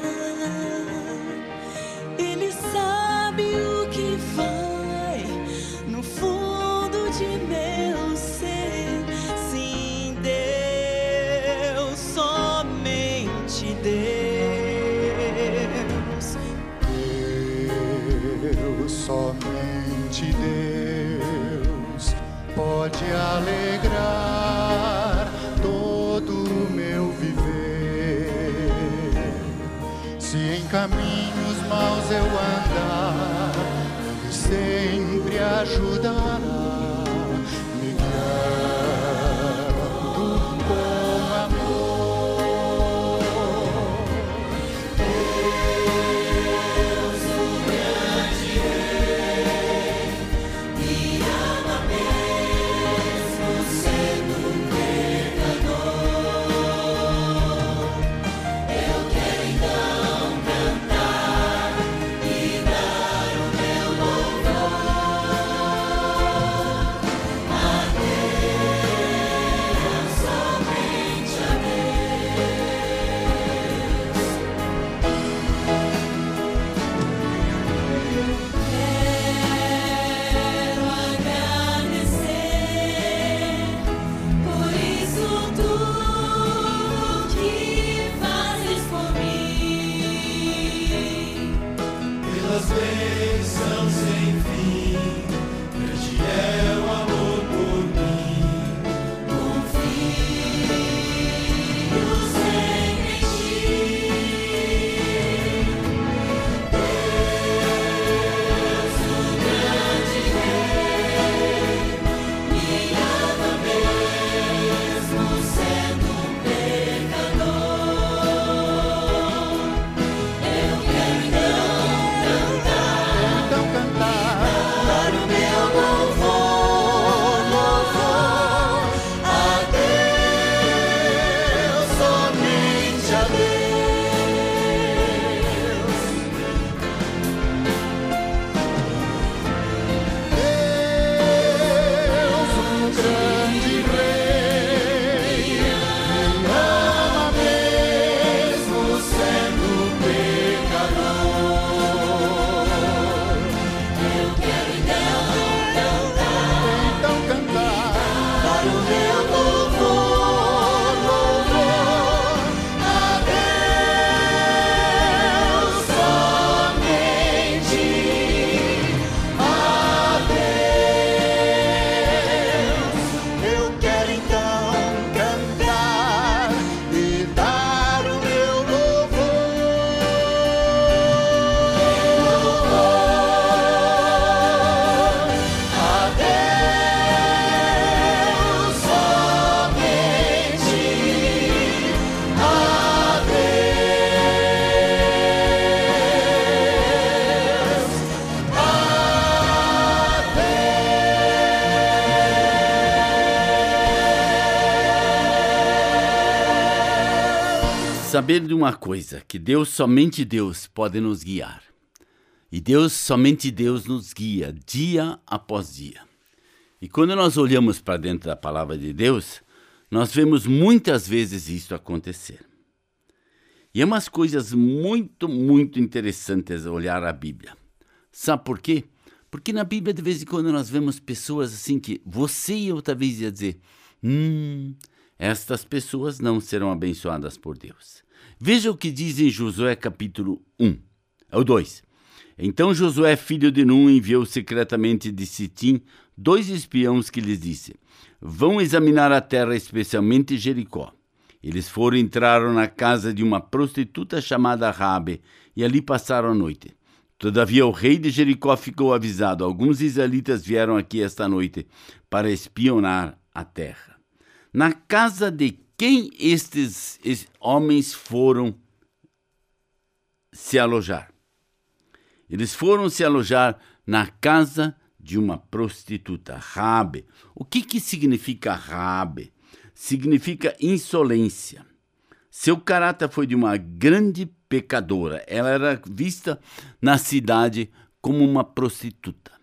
Que eu Se em caminhos maus eu andar, sempre ajudará, Saber de uma coisa, que Deus, somente Deus, pode nos guiar. E Deus, somente Deus, nos guia dia após dia. E quando nós olhamos para dentro da palavra de Deus, nós vemos muitas vezes isso acontecer. E é umas coisas muito, muito interessantes olhar a Bíblia. Sabe por quê? Porque na Bíblia, de vez em quando, nós vemos pessoas assim que você e eu talvez ia dizer: hum, estas pessoas não serão abençoadas por Deus. Veja o que diz em Josué capítulo 1, é o 2. Então Josué, filho de Nun, enviou secretamente de Sitim dois espiões que lhes disse: Vão examinar a terra, especialmente Jericó. Eles foram entraram na casa de uma prostituta chamada Rabe e ali passaram a noite. Todavia o rei de Jericó ficou avisado: alguns israelitas vieram aqui esta noite para espionar a terra. Na casa de quem estes, estes homens foram se alojar? Eles foram se alojar na casa de uma prostituta, Rabe. O que, que significa Rabe? Significa insolência. Seu caráter foi de uma grande pecadora. Ela era vista na cidade como uma prostituta.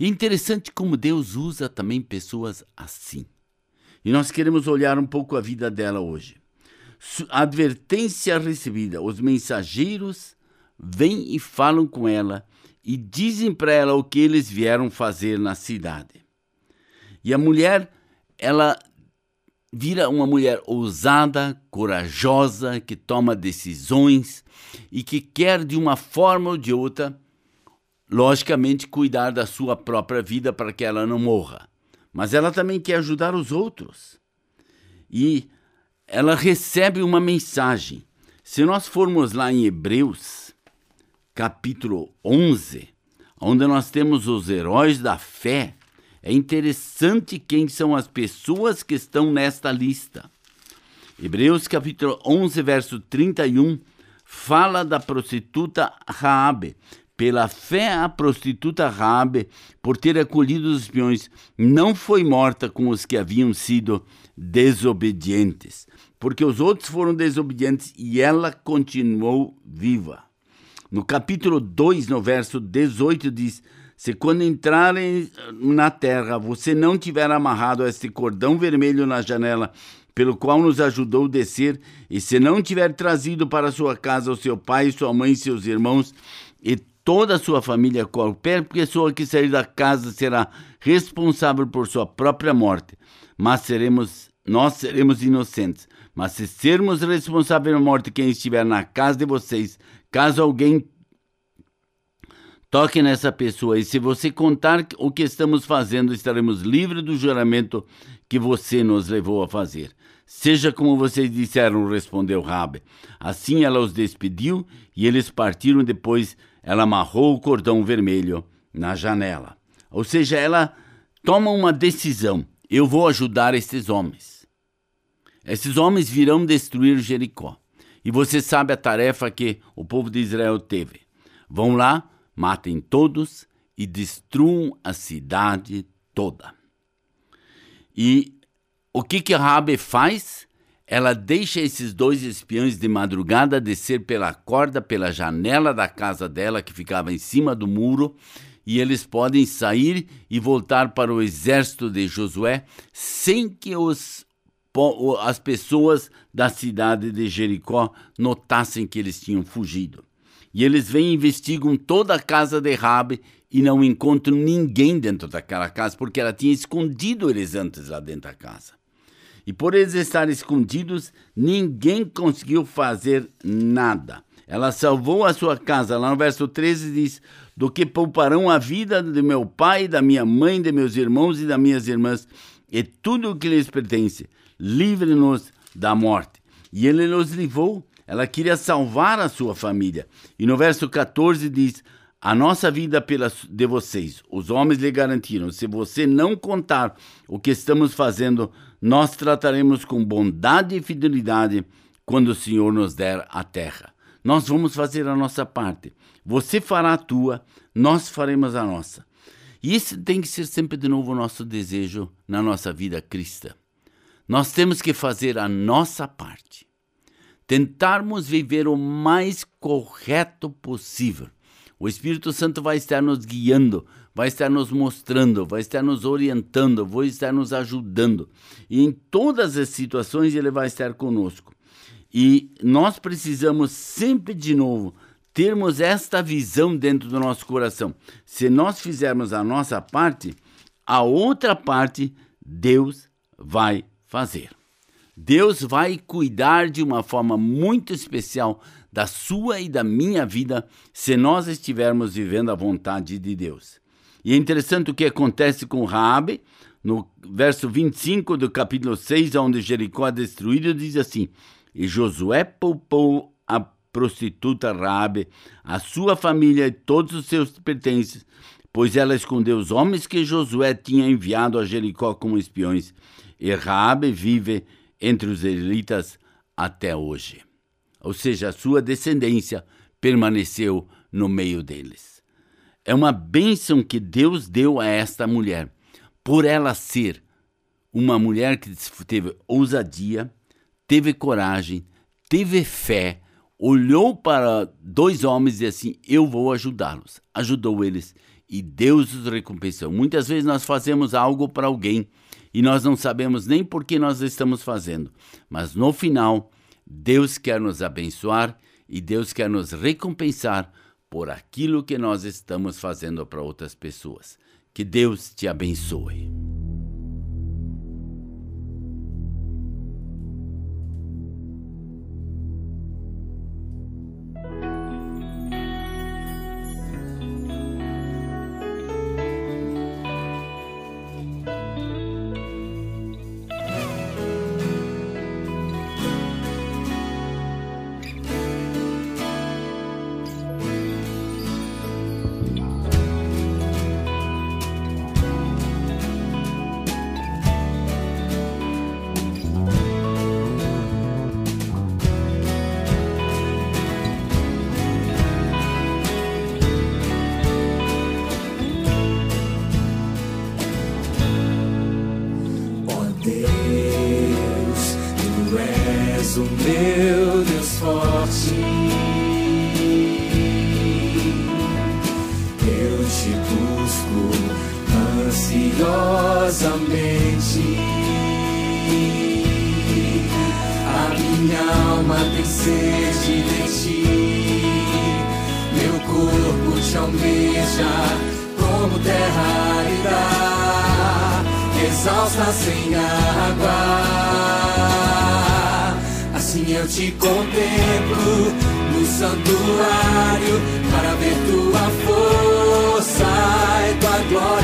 E é interessante como Deus usa também pessoas assim. E nós queremos olhar um pouco a vida dela hoje. Advertência recebida, os mensageiros vêm e falam com ela e dizem para ela o que eles vieram fazer na cidade. E a mulher, ela vira uma mulher ousada, corajosa, que toma decisões e que quer de uma forma ou de outra, logicamente, cuidar da sua própria vida para que ela não morra. Mas ela também quer ajudar os outros. E ela recebe uma mensagem. Se nós formos lá em Hebreus, capítulo 11, onde nós temos os heróis da fé, é interessante quem são as pessoas que estão nesta lista. Hebreus capítulo 11, verso 31, fala da prostituta Raabe. Pela fé, a prostituta Raabe, por ter acolhido os espiões, não foi morta com os que haviam sido desobedientes, porque os outros foram desobedientes e ela continuou viva. No capítulo 2, no verso 18, diz: Se quando entrarem na terra você não tiver amarrado este cordão vermelho na janela, pelo qual nos ajudou descer, e se não tiver trazido para sua casa o seu pai, sua mãe, seus irmãos e toda a sua família, qualquer pessoa que sair da casa será responsável por sua própria morte, mas seremos nós seremos inocentes. Mas se sermos responsáveis pela morte quem estiver na casa de vocês, Caso alguém toque nessa pessoa e se você contar o que estamos fazendo, estaremos livres do juramento que você nos levou a fazer. Seja como vocês disseram, respondeu Rabi. Assim ela os despediu e eles partiram depois. Ela amarrou o cordão vermelho na janela. Ou seja, ela toma uma decisão. Eu vou ajudar esses homens. Esses homens virão destruir Jericó. E você sabe a tarefa que o povo de Israel teve. Vão lá, matem todos e destruam a cidade toda. E o que que Rabi faz? Ela deixa esses dois espiões de madrugada descer pela corda, pela janela da casa dela, que ficava em cima do muro, e eles podem sair e voltar para o exército de Josué sem que os as pessoas da cidade de Jericó notassem que eles tinham fugido. E eles vêm e investigam toda a casa de Rabi e não encontram ninguém dentro daquela casa, porque ela tinha escondido eles antes lá dentro da casa. E por eles estarem escondidos, ninguém conseguiu fazer nada. Ela salvou a sua casa. Lá no verso 13 diz: Do que pouparão a vida de meu pai, da minha mãe, de meus irmãos e das minhas irmãs, e tudo o que lhes pertence livre-nos da morte. E ele nos livrou. Ela queria salvar a sua família. E no verso 14 diz: A nossa vida pela de vocês. Os homens lhe garantiram: se você não contar o que estamos fazendo, nós trataremos com bondade e fidelidade quando o Senhor nos der a terra. Nós vamos fazer a nossa parte. Você fará a tua, nós faremos a nossa. E esse tem que ser sempre de novo o nosso desejo na nossa vida cristã. Nós temos que fazer a nossa parte. Tentarmos viver o mais correto possível. O Espírito Santo vai estar nos guiando, vai estar nos mostrando, vai estar nos orientando, vai estar nos ajudando. E em todas as situações ele vai estar conosco. E nós precisamos sempre de novo termos esta visão dentro do nosso coração. Se nós fizermos a nossa parte, a outra parte Deus vai fazer. Deus vai cuidar de uma forma muito especial da sua e da minha vida se nós estivermos vivendo a vontade de Deus. E é interessante o que acontece com Raabe. no verso 25 do capítulo 6, onde Jericó é destruído, diz assim: E Josué poupou a prostituta Rabi, a sua família e todos os seus pertences, pois ela escondeu os homens que Josué tinha enviado a Jericó como espiões. E Rabi vive entre os israelitas até hoje. Ou seja, a sua descendência permaneceu no meio deles. É uma bênção que Deus deu a esta mulher, por ela ser uma mulher que teve ousadia, teve coragem, teve fé, olhou para dois homens e assim: Eu vou ajudá-los. Ajudou eles e Deus os recompensou. Muitas vezes nós fazemos algo para alguém e nós não sabemos nem por que nós estamos fazendo, mas no final, Deus quer nos abençoar e Deus quer nos recompensar por aquilo que nós estamos fazendo para outras pessoas. Que Deus te abençoe. Ansiosamente. A minha alma tem sede de ti. Meu corpo te almeja como terra árida exausta sem água. Assim eu te contemplo no santuário para ver tua força e tua glória.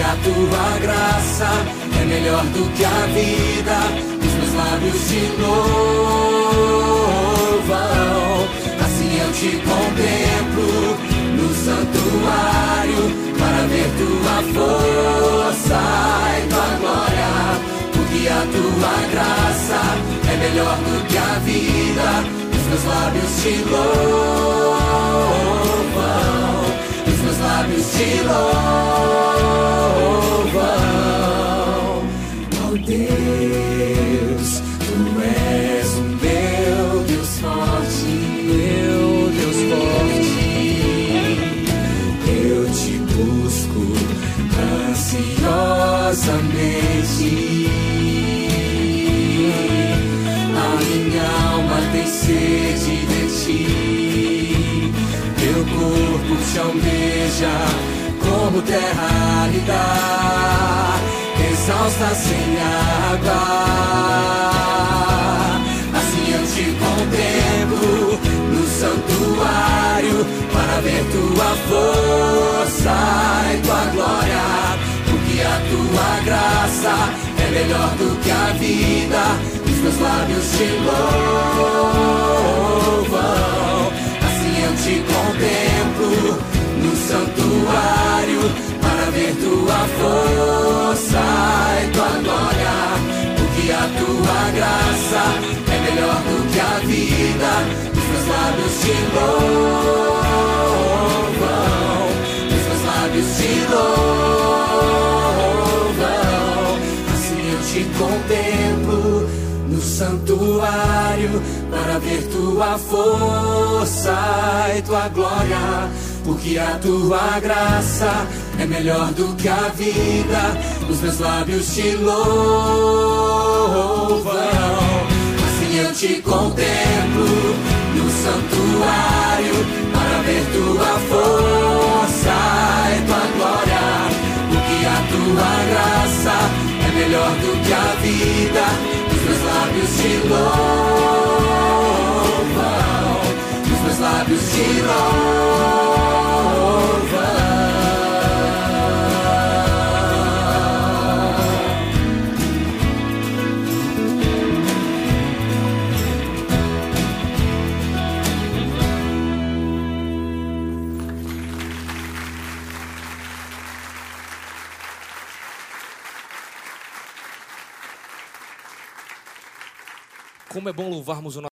Porque a tua graça é melhor do que a vida. Os meus lábios te louvam. Assim eu te contemplo no santuário para ver tua força e tua glória. Porque a tua graça é melhor do que a vida. Os meus lábios te louvam. Os meus lábios te louvam. Ansiosamente. A minha alma tem sede de ti. Meu corpo te almeja como terra árida, exausta sem água. Assim eu te contemplo no santuário para ver tua força e tua glória. Tua graça é melhor do que a vida. Os meus lábios te louvam. Assim eu te contemplo no santuário para ver tua força e tua glória. Porque a tua graça é melhor do que a vida. Os meus lábios te louvam. Santuário para ver tua força e tua glória. Porque a tua graça é melhor do que a vida. Os meus lábios te louvam. Assim eu te contemplo no santuário para ver tua força e tua glória. Porque a tua graça é melhor do que a vida. Os meus lábios te louvam. Os meus lábios te louvam. Louvarmos o nosso